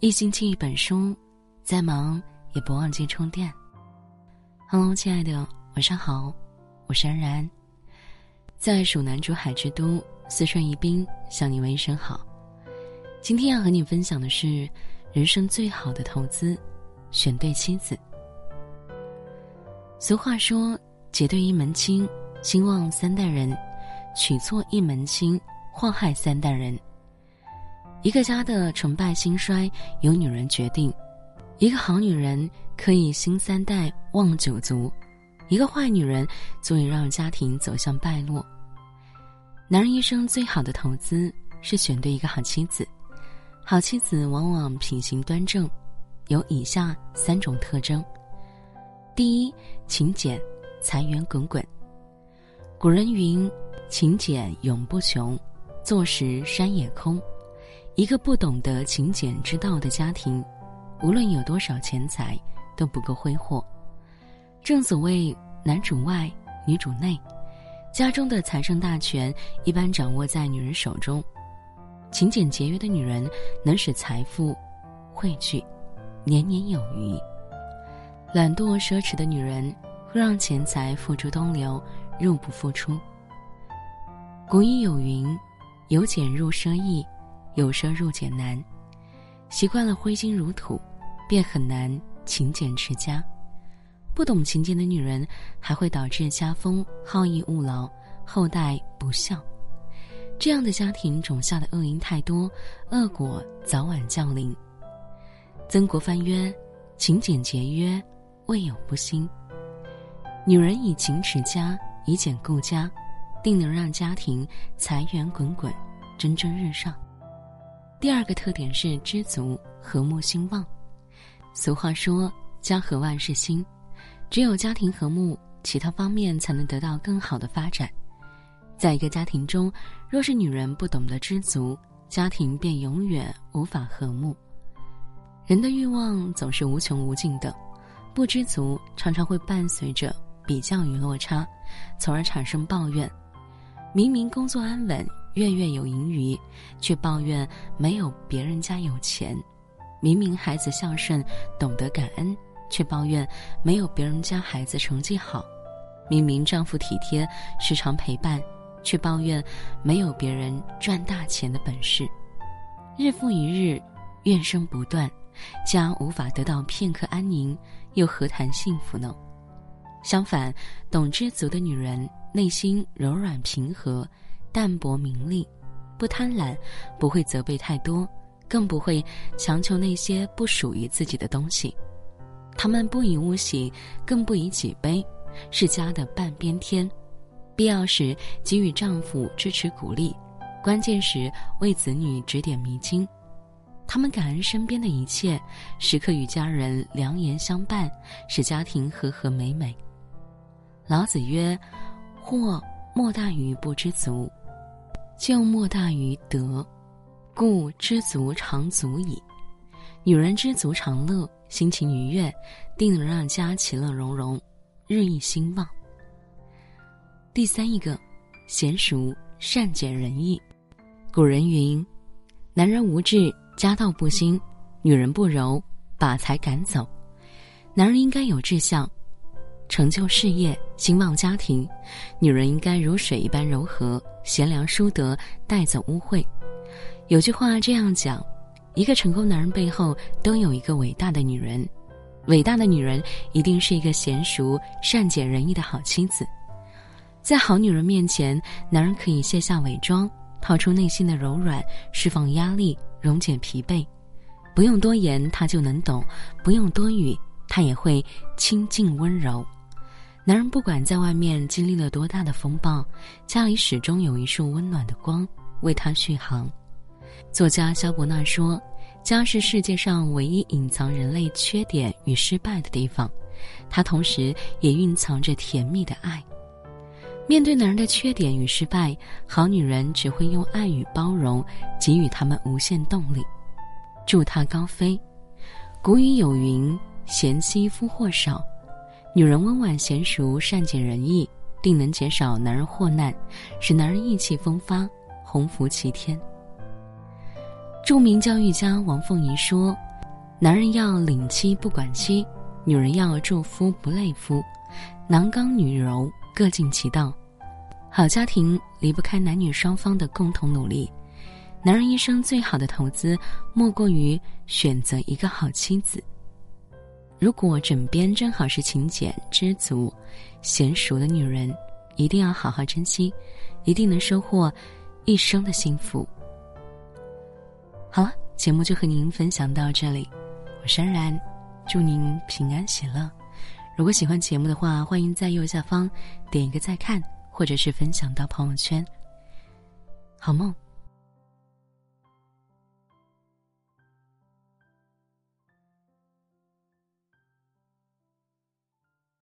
一星期一本书，再忙也不忘记充电。Hello，亲爱的，晚上好，我是安然，在蜀南竹海之都，四川宜宾向你问一声好。今天要和你分享的是，人生最好的投资，选对妻子。俗话说：“结对一门亲，兴旺三代人；娶错一门亲，祸害三代人。”一个家的成败兴衰由女人决定，一个好女人可以兴三代旺九族，一个坏女人足以让家庭走向败落。男人一生最好的投资是选对一个好妻子，好妻子往往品行端正，有以下三种特征：第一，勤俭，财源滚滚。古人云：“勤俭永不穷，坐食山也空。”一个不懂得勤俭之道的家庭，无论有多少钱财，都不够挥霍。正所谓男主外，女主内，家中的财政大权一般掌握在女人手中。勤俭节约的女人能使财富汇聚，年年有余。懒惰奢侈的女人会让钱财付诸东流，入不敷出。古语有云：“由俭入奢易。”有奢入俭难，习惯了挥金如土，便很难勤俭持家。不懂勤俭的女人，还会导致家风好逸恶劳，后代不孝。这样的家庭种下的恶因太多，恶果早晚降临。曾国藩曰：“勤俭节约，未有不兴。”女人以勤持家，以俭顾家，定能让家庭财源滚滚，蒸蒸日上。第二个特点是知足、和睦、兴旺。俗话说：“家和万事兴。”只有家庭和睦，其他方面才能得到更好的发展。在一个家庭中，若是女人不懂得知足，家庭便永远无法和睦。人的欲望总是无穷无尽的，不知足常常会伴随着比较与落差，从而产生抱怨。明明工作安稳。月月有盈余，却抱怨没有别人家有钱；明明孩子孝顺，懂得感恩，却抱怨没有别人家孩子成绩好；明明丈夫体贴，时常陪伴，却抱怨没有别人赚大钱的本事。日复一日，怨声不断，家无法得到片刻安宁，又何谈幸福呢？相反，懂知足的女人，内心柔软平和。淡泊名利，不贪婪，不会责备太多，更不会强求那些不属于自己的东西。他们不以物喜，更不以己悲，是家的半边天。必要时给予丈夫支持鼓励，关键时为子女指点迷津。他们感恩身边的一切，时刻与家人良言相伴，使家庭和和美美。老子曰：“祸莫大于不知足。”就莫大于德，故知足常足矣。女人知足常乐，心情愉悦，定能让家其乐融融，日益兴旺。第三一个，娴熟善解人意。古人云：“男人无志，家道不兴；女人不柔，把财赶走。”男人应该有志向。成就事业，兴旺家庭，女人应该如水一般柔和，贤良淑德，带走污秽。有句话这样讲：一个成功男人背后都有一个伟大的女人，伟大的女人一定是一个娴熟、善解人意的好妻子。在好女人面前，男人可以卸下伪装，掏出内心的柔软，释放压力，溶解疲惫。不用多言，他就能懂；不用多语，他也会清静温柔。男人不管在外面经历了多大的风暴，家里始终有一束温暖的光为他续航。作家萧伯纳说：“家是世界上唯一隐藏人类缺点与失败的地方，它同时也蕴藏着甜蜜的爱。”面对男人的缺点与失败，好女人只会用爱与包容给予他们无限动力，助他高飞。古语有云：“贤妻夫祸少。”女人温婉娴熟、善解人意，定能减少男人祸难，使男人意气风发、鸿福齐天。著名教育家王凤仪说：“男人要领妻不管妻，女人要助夫不累夫，男刚女柔各尽其道。好家庭离不开男女双方的共同努力。男人一生最好的投资，莫过于选择一个好妻子。如果枕边正好是勤俭、知足、娴熟的女人，一定要好好珍惜，一定能收获一生的幸福。好了，节目就和您分享到这里，我是安然，祝您平安喜乐。如果喜欢节目的话，欢迎在右下方点一个再看，或者是分享到朋友圈。好梦。